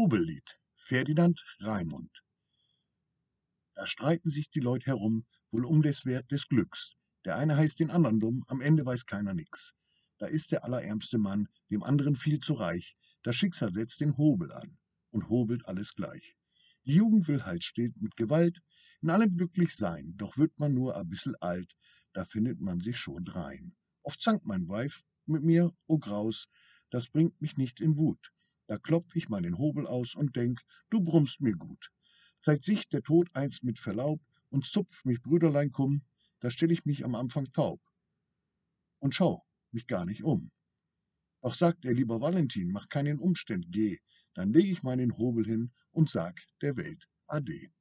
Hobellied Ferdinand Raimund Da streiten sich die Leute herum, wohl um des Wert des Glücks. Der eine heißt den anderen dumm, am Ende weiß keiner nix. Da ist der allerärmste Mann, dem anderen viel zu reich. Das Schicksal setzt den Hobel an und hobelt alles gleich. Die Jugend will halt steht mit Gewalt, in allem glücklich sein, doch wird man nur a bissel alt, da findet man sich schon drein. Oft zankt mein Weib mit mir, o Graus, das bringt mich nicht in Wut. Da klopf ich mal den Hobel aus und denk, du brummst mir gut. Zeigt sich der Tod einst mit Verlaub und zupft mich Brüderlein kumm, da stell ich mich am Anfang taub und schau mich gar nicht um. Doch sagt er, lieber Valentin, mach keinen Umständ, geh, dann leg ich meinen Hobel hin und sag der Welt Ade.